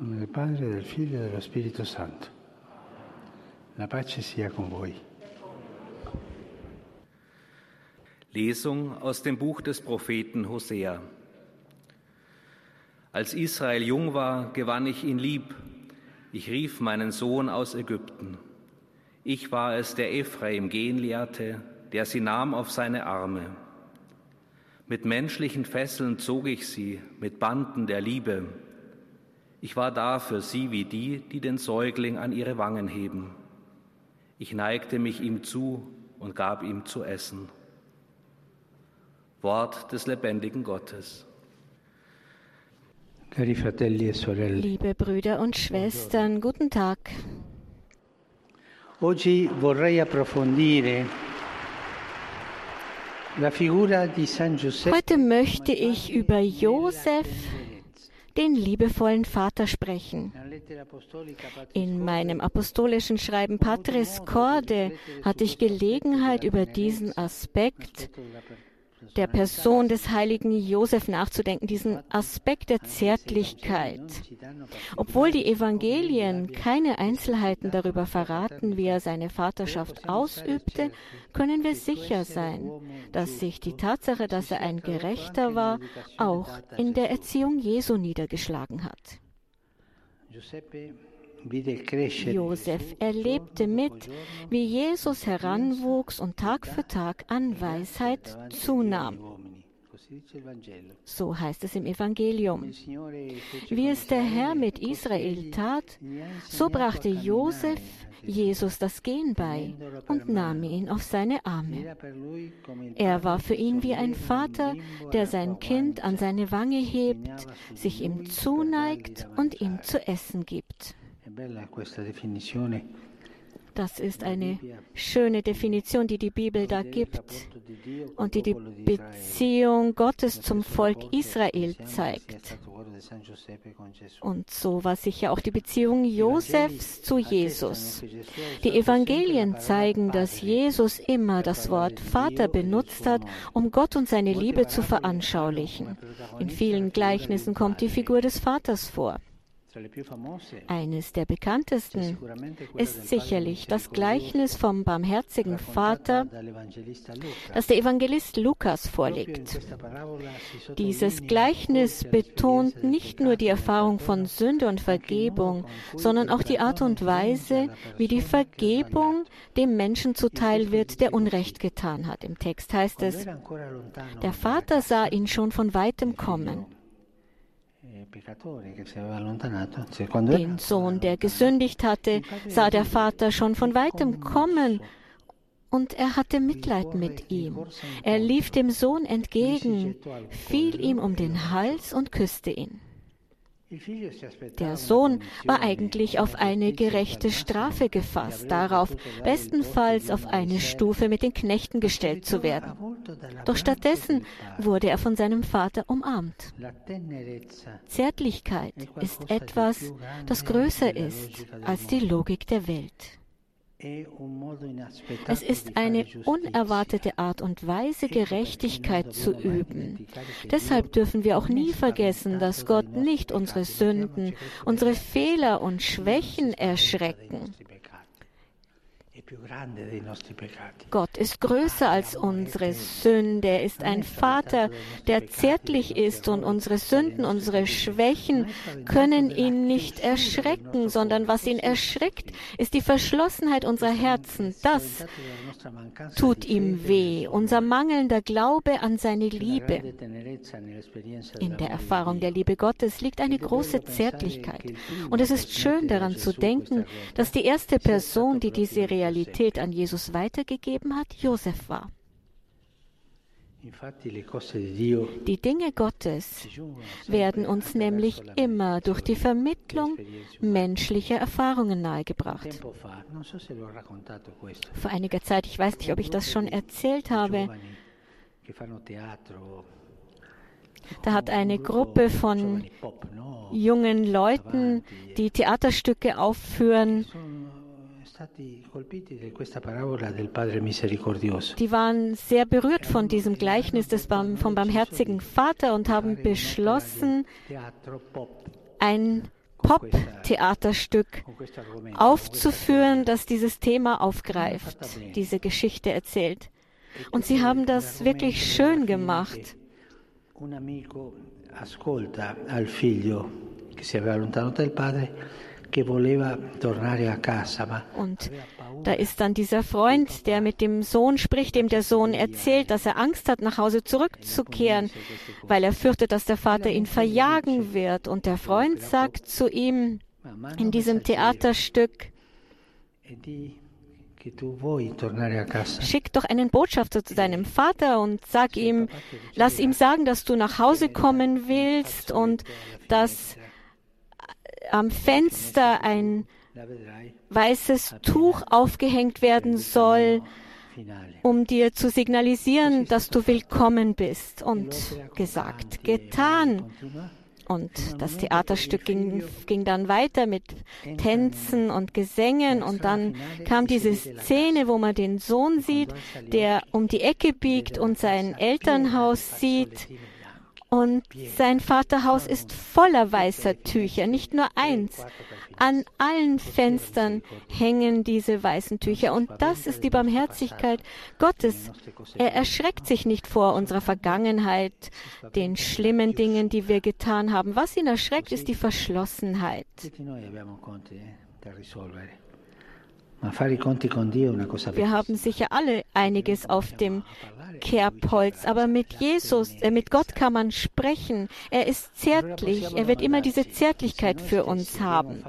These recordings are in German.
nome del Padre, del Figlio e dello Spirito Santo. La pace sia con voi. Lesung aus dem Buch des Propheten Hosea. Als Israel jung war, gewann ich ihn lieb. Ich rief meinen Sohn aus Ägypten. Ich war es, der Ephraim gehen lehrte, der sie nahm auf seine Arme. Mit menschlichen Fesseln zog ich sie, mit Banden der Liebe. Ich war da für sie wie die, die den Säugling an ihre Wangen heben. Ich neigte mich ihm zu und gab ihm zu essen. Wort des lebendigen Gottes. E Liebe Brüder und Schwestern, guten Tag. oggi vorrei approfondire la figura di San Giuseppe. Heute möchte ich über Josef, den liebevollen Vater, sprechen. In meinem apostolischen Schreiben Patris Corde hatte ich Gelegenheit, über diesen Aspekt der Person des heiligen Josef nachzudenken, diesen Aspekt der Zärtlichkeit. Obwohl die Evangelien keine Einzelheiten darüber verraten, wie er seine Vaterschaft ausübte, können wir sicher sein, dass sich die Tatsache, dass er ein Gerechter war, auch in der Erziehung Jesu niedergeschlagen hat. Giuseppe Josef erlebte mit, wie Jesus heranwuchs und Tag für Tag an Weisheit zunahm. So heißt es im Evangelium. Wie es der Herr mit Israel tat, so brachte Josef Jesus das Gehen bei und nahm ihn auf seine Arme. Er war für ihn wie ein Vater, der sein Kind an seine Wange hebt, sich ihm zuneigt und ihm zu essen gibt. Das ist eine schöne Definition, die die Bibel da gibt und die die Beziehung Gottes zum Volk Israel zeigt. Und so war sicher auch die Beziehung Josefs zu Jesus. Die Evangelien zeigen, dass Jesus immer das Wort Vater benutzt hat, um Gott und seine Liebe zu veranschaulichen. In vielen Gleichnissen kommt die Figur des Vaters vor. Eines der bekanntesten ist sicherlich das Gleichnis vom barmherzigen Vater, das der Evangelist Lukas vorlegt. Dieses Gleichnis betont nicht nur die Erfahrung von Sünde und Vergebung, sondern auch die Art und Weise, wie die Vergebung dem Menschen zuteil wird, der Unrecht getan hat. Im Text heißt es, der Vater sah ihn schon von weitem kommen. Den Sohn, der gesündigt hatte, sah der Vater schon von weitem kommen und er hatte Mitleid mit ihm. Er lief dem Sohn entgegen, fiel ihm um den Hals und küsste ihn. il figlio si aspettava Der Sohn war eigentlich auf eine gerechte Strafe gefasst, darauf bestenfalls auf eine Stufe mit den Knechten gestellt zu werden. Doch stattdessen wurde er von seinem Vater umarmt. Zärtlichkeit ist etwas, das größer ist als die Logik der Welt. Es ist eine unerwartete Art und Weise, Gerechtigkeit zu üben. Deshalb dürfen wir auch nie vergessen, dass Gott nicht unsere Sünden, unsere Fehler und Schwächen erschrecken. Gott ist größer als unsere Sünde. Er ist ein Vater, der zärtlich ist und unsere Sünden, unsere Schwächen können ihn nicht erschrecken, sondern was ihn erschreckt, ist die Verschlossenheit unserer Herzen. Das tut ihm weh, unser mangelnder Glaube an seine Liebe. In der Erfahrung der Liebe Gottes liegt eine große Zärtlichkeit. Und es ist schön daran zu denken, dass die erste Person, die diese Realität an Jesus weitergegeben hat, Josef war. Die Dinge Gottes werden uns nämlich immer durch die Vermittlung menschlicher Erfahrungen nahegebracht. Vor einiger Zeit, ich weiß nicht, ob ich das schon erzählt habe, da hat eine Gruppe von jungen Leuten, die Theaterstücke aufführen, die waren sehr berührt von diesem Gleichnis des vom barmherzigen Vater und haben beschlossen, ein Pop-Theaterstück aufzuführen, das dieses Thema aufgreift, diese Geschichte erzählt. Und sie haben das wirklich schön gemacht. Un amico ascolta al figlio che si aveva allontanato dal padre Und da ist dann dieser Freund, der mit dem Sohn spricht, dem der Sohn erzählt, dass er Angst hat, nach Hause zurückzukehren, weil er fürchtet, dass der Vater ihn verjagen wird. Und der Freund sagt zu ihm in diesem Theaterstück, schick doch einen Botschafter zu deinem Vater und sag ihm, lass ihm sagen, dass du nach Hause kommen willst und dass am Fenster ein weißes Tuch aufgehängt werden soll, um dir zu signalisieren, dass du willkommen bist. Und gesagt, getan. Und das Theaterstück ging, ging dann weiter mit Tänzen und Gesängen und dann kam diese Szene, wo man den Sohn sieht, der um die Ecke biegt und sein Elternhaus sieht und sein Vaterhaus ist voller weißer Tücher, nicht nur eins. An allen Fenstern hängen diese weißen Tücher und das ist die Barmherzigkeit Gottes. Er erschreckt sich nicht vor unserer Vergangenheit, den schlimmen Dingen, die wir getan haben. Was ihn erschreckt, ist die Verschlossenheit. Wir haben sicher alle einiges auf dem Kerbholz, aber mit Jesus, äh, mit Gott kann man sprechen. Er ist zärtlich, er wird immer diese Zärtlichkeit für uns haben.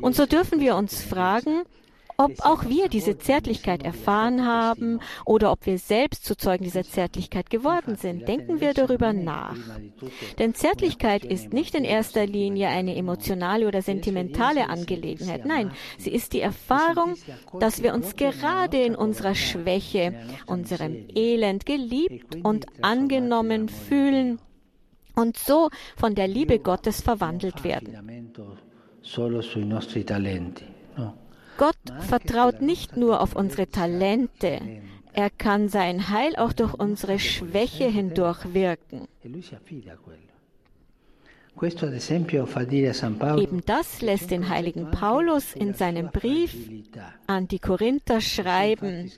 Und so dürfen wir uns fragen, ob auch wir diese Zärtlichkeit erfahren haben oder ob wir selbst zu Zeugen dieser Zärtlichkeit geworden sind. Denken wir darüber nach. Denn Zärtlichkeit ist nicht in erster Linie eine emotionale oder sentimentale Angelegenheit. Nein, sie ist die Erfahrung, dass wir uns gerade in unserer Schwäche, unserem Elend geliebt und angenommen fühlen und so von der Liebe Gottes verwandelt werden. solo sui nostri talenti. No. Gott vertraut nicht nur auf unsere Talente, er kann sein Heil auch durch unsere Schwäche hindurch wirken. Eben das lässt den heiligen Paulus in seinem Brief an die Korinther schreiben,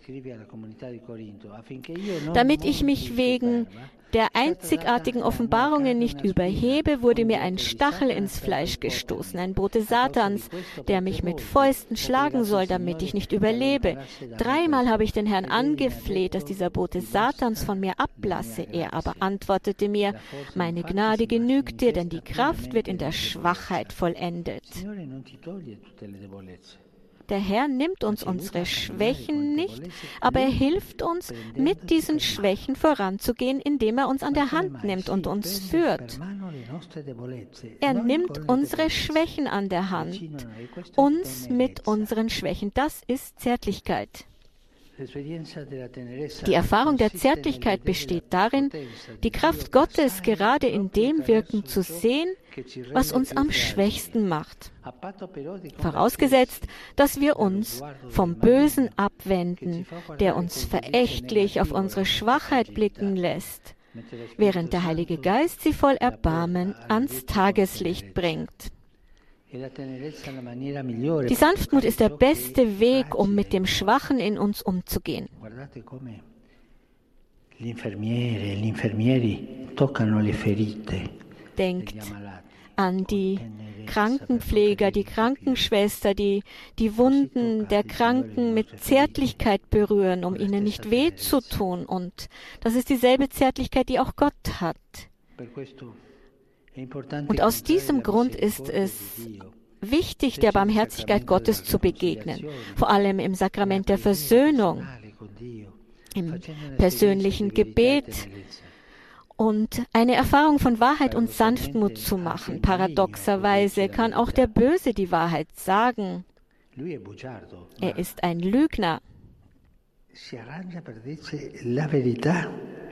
damit ich mich wegen der einzigartigen Offenbarungen nicht überhebe, wurde mir ein Stachel ins Fleisch gestoßen, ein Bote Satans, der mich mit Fäusten schlagen soll, damit ich nicht überlebe. Dreimal habe ich den Herrn angefleht, dass dieser Bote Satans von mir ablasse. Er aber antwortete mir, meine Gnade genügt dir, denn die Kraft wird in der Schwachheit vollendet. Der Herr nimmt uns unsere Schwächen nicht, aber er hilft uns, mit diesen Schwächen voranzugehen, indem er uns an der Hand nimmt und uns führt. Er nimmt unsere Schwächen an der Hand, uns mit unseren Schwächen. Das ist Zärtlichkeit. Die Erfahrung der Zärtlichkeit besteht darin, die Kraft Gottes gerade in dem Wirken zu sehen, was uns am schwächsten macht. Vorausgesetzt, dass wir uns vom Bösen abwenden, der uns verächtlich auf unsere Schwachheit blicken lässt, während der Heilige Geist sie voll Erbarmen ans Tageslicht bringt. Die Sanftmut ist der beste Weg, um mit dem Schwachen in uns umzugehen. E Denkt an die Krankenpfleger, die Krankenschwester, die die Wunden der Kranken mit Zärtlichkeit berühren, um ihnen nicht weh zu tun. Und das ist dieselbe Zärtlichkeit, die auch Gott hat. Und aus incontrare diesem Grund ist es wichtig, der Barmherzigkeit Gottes zu begegnen, vor allem im Sakrament der Versöhnung, im persönlichen e Gebet und eine Erfahrung von Wahrheit und Sanftmut zu machen. Paradoxerweise kann auch der Böse die Wahrheit sagen. Er ist ein Lügner.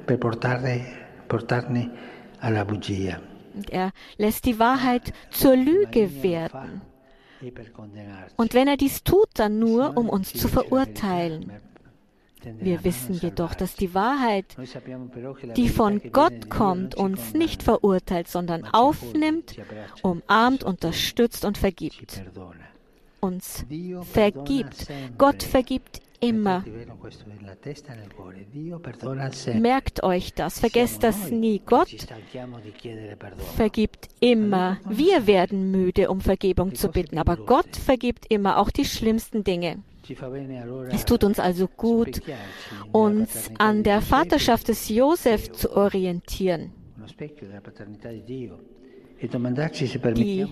per portarne alla bugia. Er lässt die Wahrheit zur Lüge werden. E. Und wenn er dies tut, dann nur, um uns zu verurteilen. Wir wissen jedoch, dass die Wahrheit, die von Gott kommt, uns nicht verurteilt, sondern aufnimmt, umarmt, unterstützt und vergibt. Uns vergibt. Gott vergibt immer. Merkt euch das, vergesst das nie. Gott vergibt immer. Wir werden müde, um Vergebung zu bitten, aber Gott vergibt immer auch die schlimmsten Dinge. Es tut uns also gut, uns an der Vaterschaft des Josef zu orientieren die,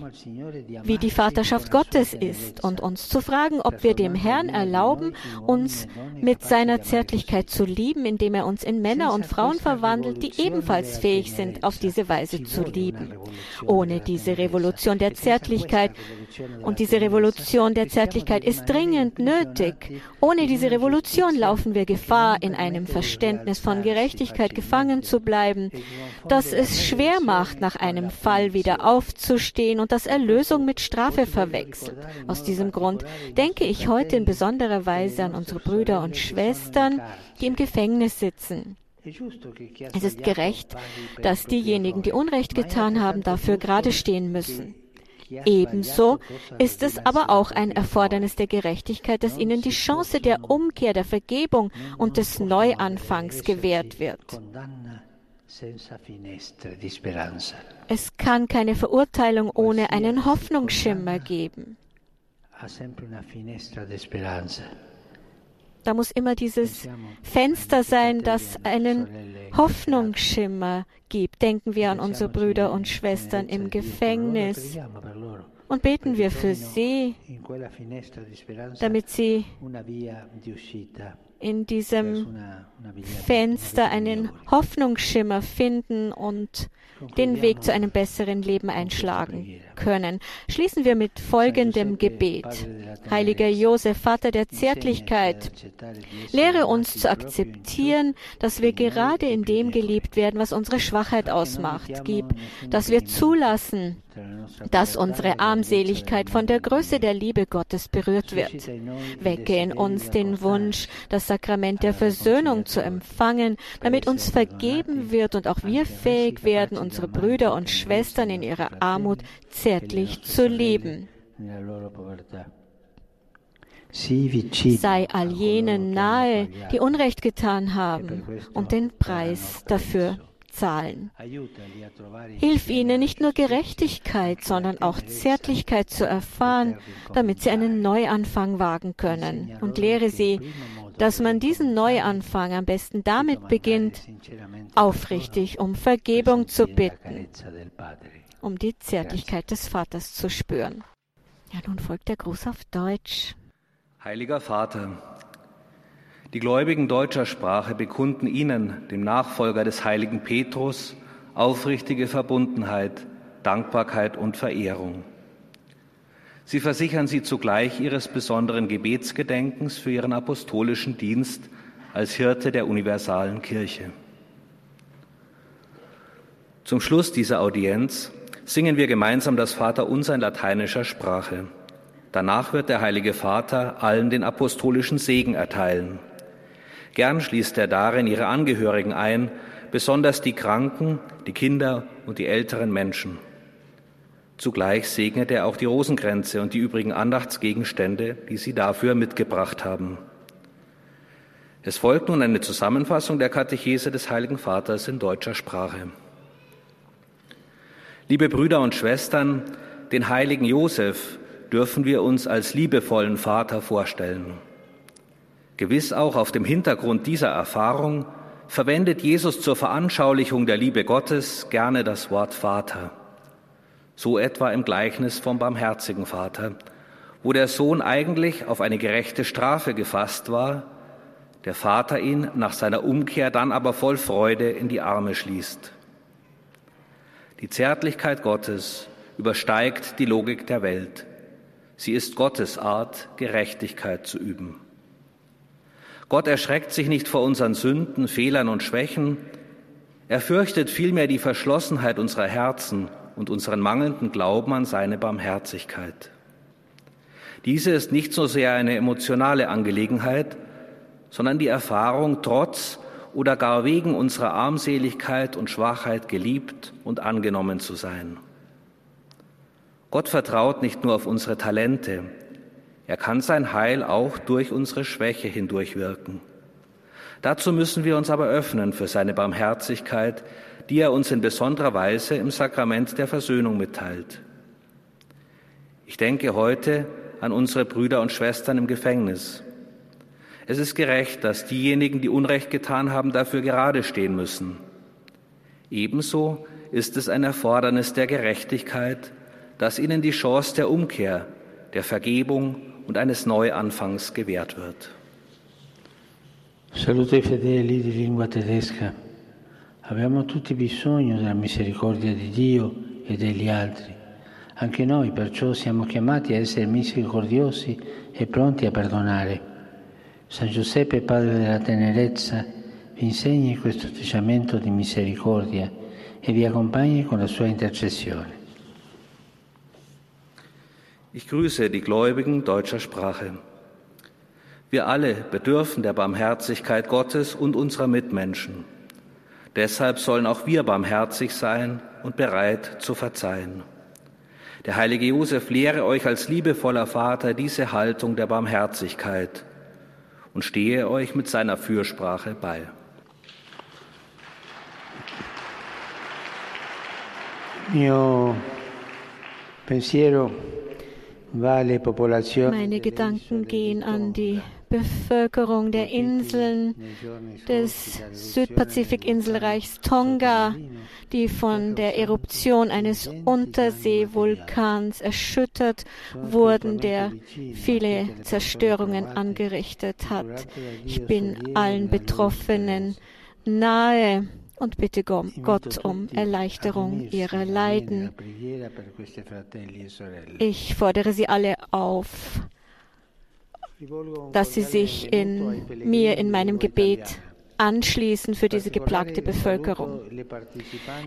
wie die Vaterschaft Gottes ist und uns zu fragen, ob wir dem Herrn erlauben, uns mit seiner Zärtlichkeit zu lieben, indem er uns in Männer und Frauen verwandelt, die ebenfalls fähig sind, auf diese Weise zu lieben. Ohne diese Revolution der Zärtlichkeit und diese Revolution der Zärtlichkeit ist dringend nötig. Ohne diese Revolution laufen wir Gefahr, in einem Verständnis von Gerechtigkeit gefangen zu bleiben, das es schwer macht, nach einem Fall wieder aufzustehen und das Erlösung mit Strafe verwechselt. Aus diesem Grund denke ich heute in besonderer Weise an unsere Brüder und Schwestern, die im Gefängnis sitzen. Es ist gerecht, dass diejenigen, die Unrecht getan haben, dafür gerade stehen müssen. Ebenso ist es aber auch ein Erfordernis der Gerechtigkeit, dass ihnen die Chance der Umkehr, der Vergebung und des Neuanfangs gewährt wird. Es kann keine Verurteilung ohne einen Hoffnungsschimmer geben. Da muss immer dieses Fenster sein, das einen Hoffnungsschimmer gibt. Denken wir an unsere Brüder und Schwestern im Gefängnis. und beten wir für sie, damit sie in diesem Fenster einen Hoffnungsschimmer finden und den Weg zu einem besseren Leben einschlagen können. Schließen wir mit folgendem Gebet. Heiliger Josef, Vater der Zärtlichkeit, lehre uns zu akzeptieren, dass wir gerade in dem geliebt werden, was unsere Schwachheit ausmacht. Gib, dass wir zulassen, dass unsere Armseligkeit von der Größe der Liebe Gottes berührt wird. Wecke in uns den Wunsch, das Sakrament der Versöhnung zu empfangen, damit uns vergeben wird und auch wir fähig werden, unsere Brüder und Schwestern in ihrer Armut zärtlich zu lieben. Sei all jenen nahe, die Unrecht getan haben und den Preis dafür zahlen. Hilf ihnen nicht nur Gerechtigkeit, sondern auch Zärtlichkeit zu erfahren, damit sie einen Neuanfang wagen können. Und lehre sie, dass man diesen Neuanfang am besten damit beginnt, aufrichtig um Vergebung zu bitten, um die Zärtlichkeit des Vaters zu spüren. Ja, nun folgt der Gruß auf Deutsch. Heiliger Vater, die Gläubigen deutscher Sprache bekunden Ihnen, dem Nachfolger des heiligen Petrus, aufrichtige Verbundenheit, Dankbarkeit und Verehrung. Sie versichern Sie zugleich Ihres besonderen Gebetsgedenkens für Ihren apostolischen Dienst als Hirte der universalen Kirche. Zum Schluss dieser Audienz singen wir gemeinsam das Vaterunser in lateinischer Sprache. Danach wird der Heilige Vater allen den apostolischen Segen erteilen. Gern schließt er darin ihre Angehörigen ein, besonders die Kranken, die Kinder und die älteren Menschen. Zugleich segnet er auch die Rosenkränze und die übrigen Andachtsgegenstände, die sie dafür mitgebracht haben. Es folgt nun eine Zusammenfassung der Katechese des Heiligen Vaters in deutscher Sprache. Liebe Brüder und Schwestern, den heiligen Josef dürfen wir uns als liebevollen Vater vorstellen. Gewiss auch auf dem Hintergrund dieser Erfahrung verwendet Jesus zur Veranschaulichung der Liebe Gottes gerne das Wort Vater. So etwa im Gleichnis vom barmherzigen Vater, wo der Sohn eigentlich auf eine gerechte Strafe gefasst war, der Vater ihn nach seiner Umkehr dann aber voll Freude in die Arme schließt. Die Zärtlichkeit Gottes übersteigt die Logik der Welt. Sie ist Gottes Art, Gerechtigkeit zu üben. Gott erschreckt sich nicht vor unseren Sünden, Fehlern und Schwächen. Er fürchtet vielmehr die Verschlossenheit unserer Herzen und unseren mangelnden Glauben an seine Barmherzigkeit. Diese ist nicht so sehr eine emotionale Angelegenheit, sondern die Erfahrung, trotz oder gar wegen unserer Armseligkeit und Schwachheit geliebt und angenommen zu sein. Gott vertraut nicht nur auf unsere Talente, er kann sein Heil auch durch unsere Schwäche hindurchwirken. Dazu müssen wir uns aber öffnen für seine Barmherzigkeit, die er uns in besonderer Weise im Sakrament der Versöhnung mitteilt. Ich denke heute an unsere Brüder und Schwestern im Gefängnis. Es ist gerecht, dass diejenigen, die Unrecht getan haben, dafür gerade stehen müssen. Ebenso ist es ein Erfordernis der Gerechtigkeit, dass ihnen die Chance der Umkehr, der Vergebung und eines Neuanfangs gewährt wird. Salute fedeli di lingua tedesca. Abbiamo tutti bisogno della misericordia di Dio e degli altri. Anche noi perciò siamo chiamati a essere misericordiosi e pronti a perdonare. San Giuseppe, Padre della tenerezza, vi insegni questo atteggiamento di misericordia e vi accompagni con la sua intercessione. Ich grüße die Gläubigen deutscher Sprache. Wir alle bedürfen der Barmherzigkeit Gottes und unserer Mitmenschen. Deshalb sollen auch wir barmherzig sein und bereit zu verzeihen. Der heilige Josef lehre euch als liebevoller Vater diese Haltung der Barmherzigkeit und stehe euch mit seiner Fürsprache bei. Mio pensiero meine Gedanken gehen an die Bevölkerung der Inseln des Südpazifik-Inselreichs Tonga, die von der Eruption eines Unterseevulkans erschüttert wurden, der viele Zerstörungen angerichtet hat. Ich bin allen Betroffenen nahe und bitte Gott um Erleichterung ihrer Leiden. Ich fordere Sie alle auf, dass Sie sich in mir in meinem Gebet anschließen für diese geplagte Bevölkerung.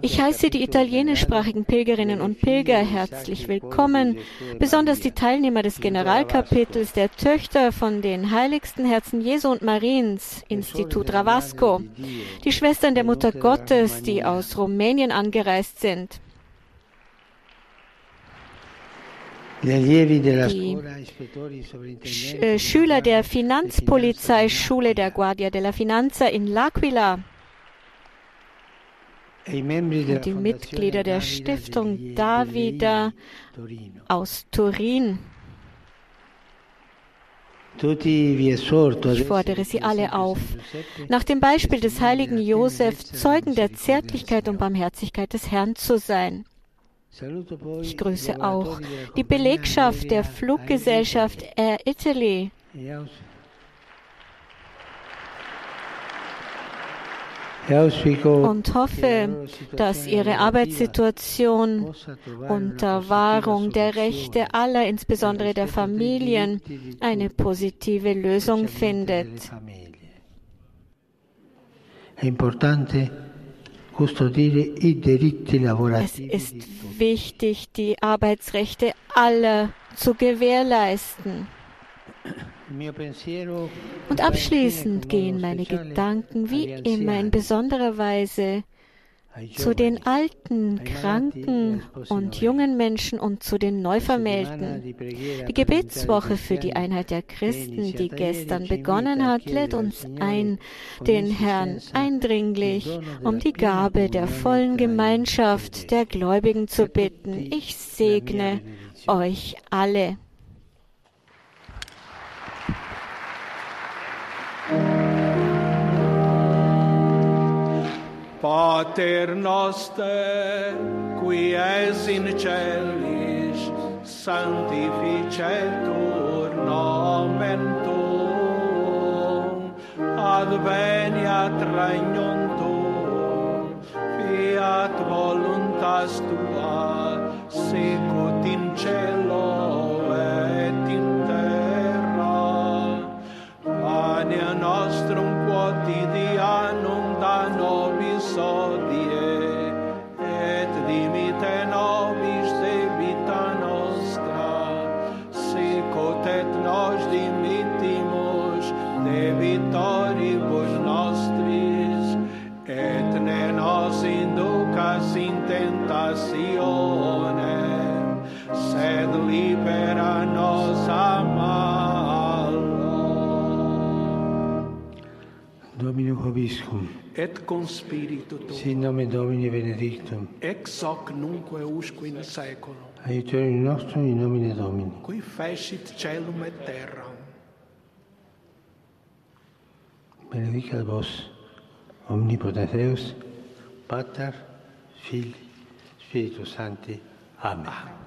Ich heiße die italienischsprachigen Pilgerinnen und Pilger herzlich willkommen, besonders die Teilnehmer des Generalkapitels der Töchter von den heiligsten Herzen Jesu und Mariens, Institut Ravasco, die Schwestern der Mutter Gottes, die aus Rumänien angereist sind, die äh, Schüler der Finanzpolizeischule der Guardia della Finanza in L'Aquila. Und die Mitglieder der Stiftung Davida aus Turin. Ich fordere Sie alle auf, nach dem Beispiel des heiligen Josef Zeugen der Zärtlichkeit und Barmherzigkeit des Herrn zu sein. Ich grüße auch die Belegschaft der Fluggesellschaft Air Italy. Und hoffe, dass Ihre Arbeitssituation unter Wahrung der Rechte aller, insbesondere der Familien, eine positive Lösung findet. Es ist wichtig, die Arbeitsrechte aller zu gewährleisten. Und abschließend gehen meine Gedanken wie immer in besonderer Weise zu den alten, kranken und jungen Menschen und zu den Neuvermählten. Die Gebetswoche für die Einheit der Christen, die gestern begonnen hat, lädt uns ein, den Herrn eindringlich um die Gabe der vollen Gemeinschaft der Gläubigen zu bitten. Ich segne euch alle. Pater noster, qui es in celis, sanctificetur nomen tuum, adveniat regnum tuum, fiat voluntas tua, sicut in cielo et in terra. Ania nostrum quotidianum vobiscum, et con spiritu tuo, sit nomen Domini benedictum, ex hoc nunque usque in seculum, aiutorium nostrum in nomine Domini. qui fecit celum et terram. Benedicat vos, omnipotens Deus, Pater, Filii, Spiritus Sancti. Amen.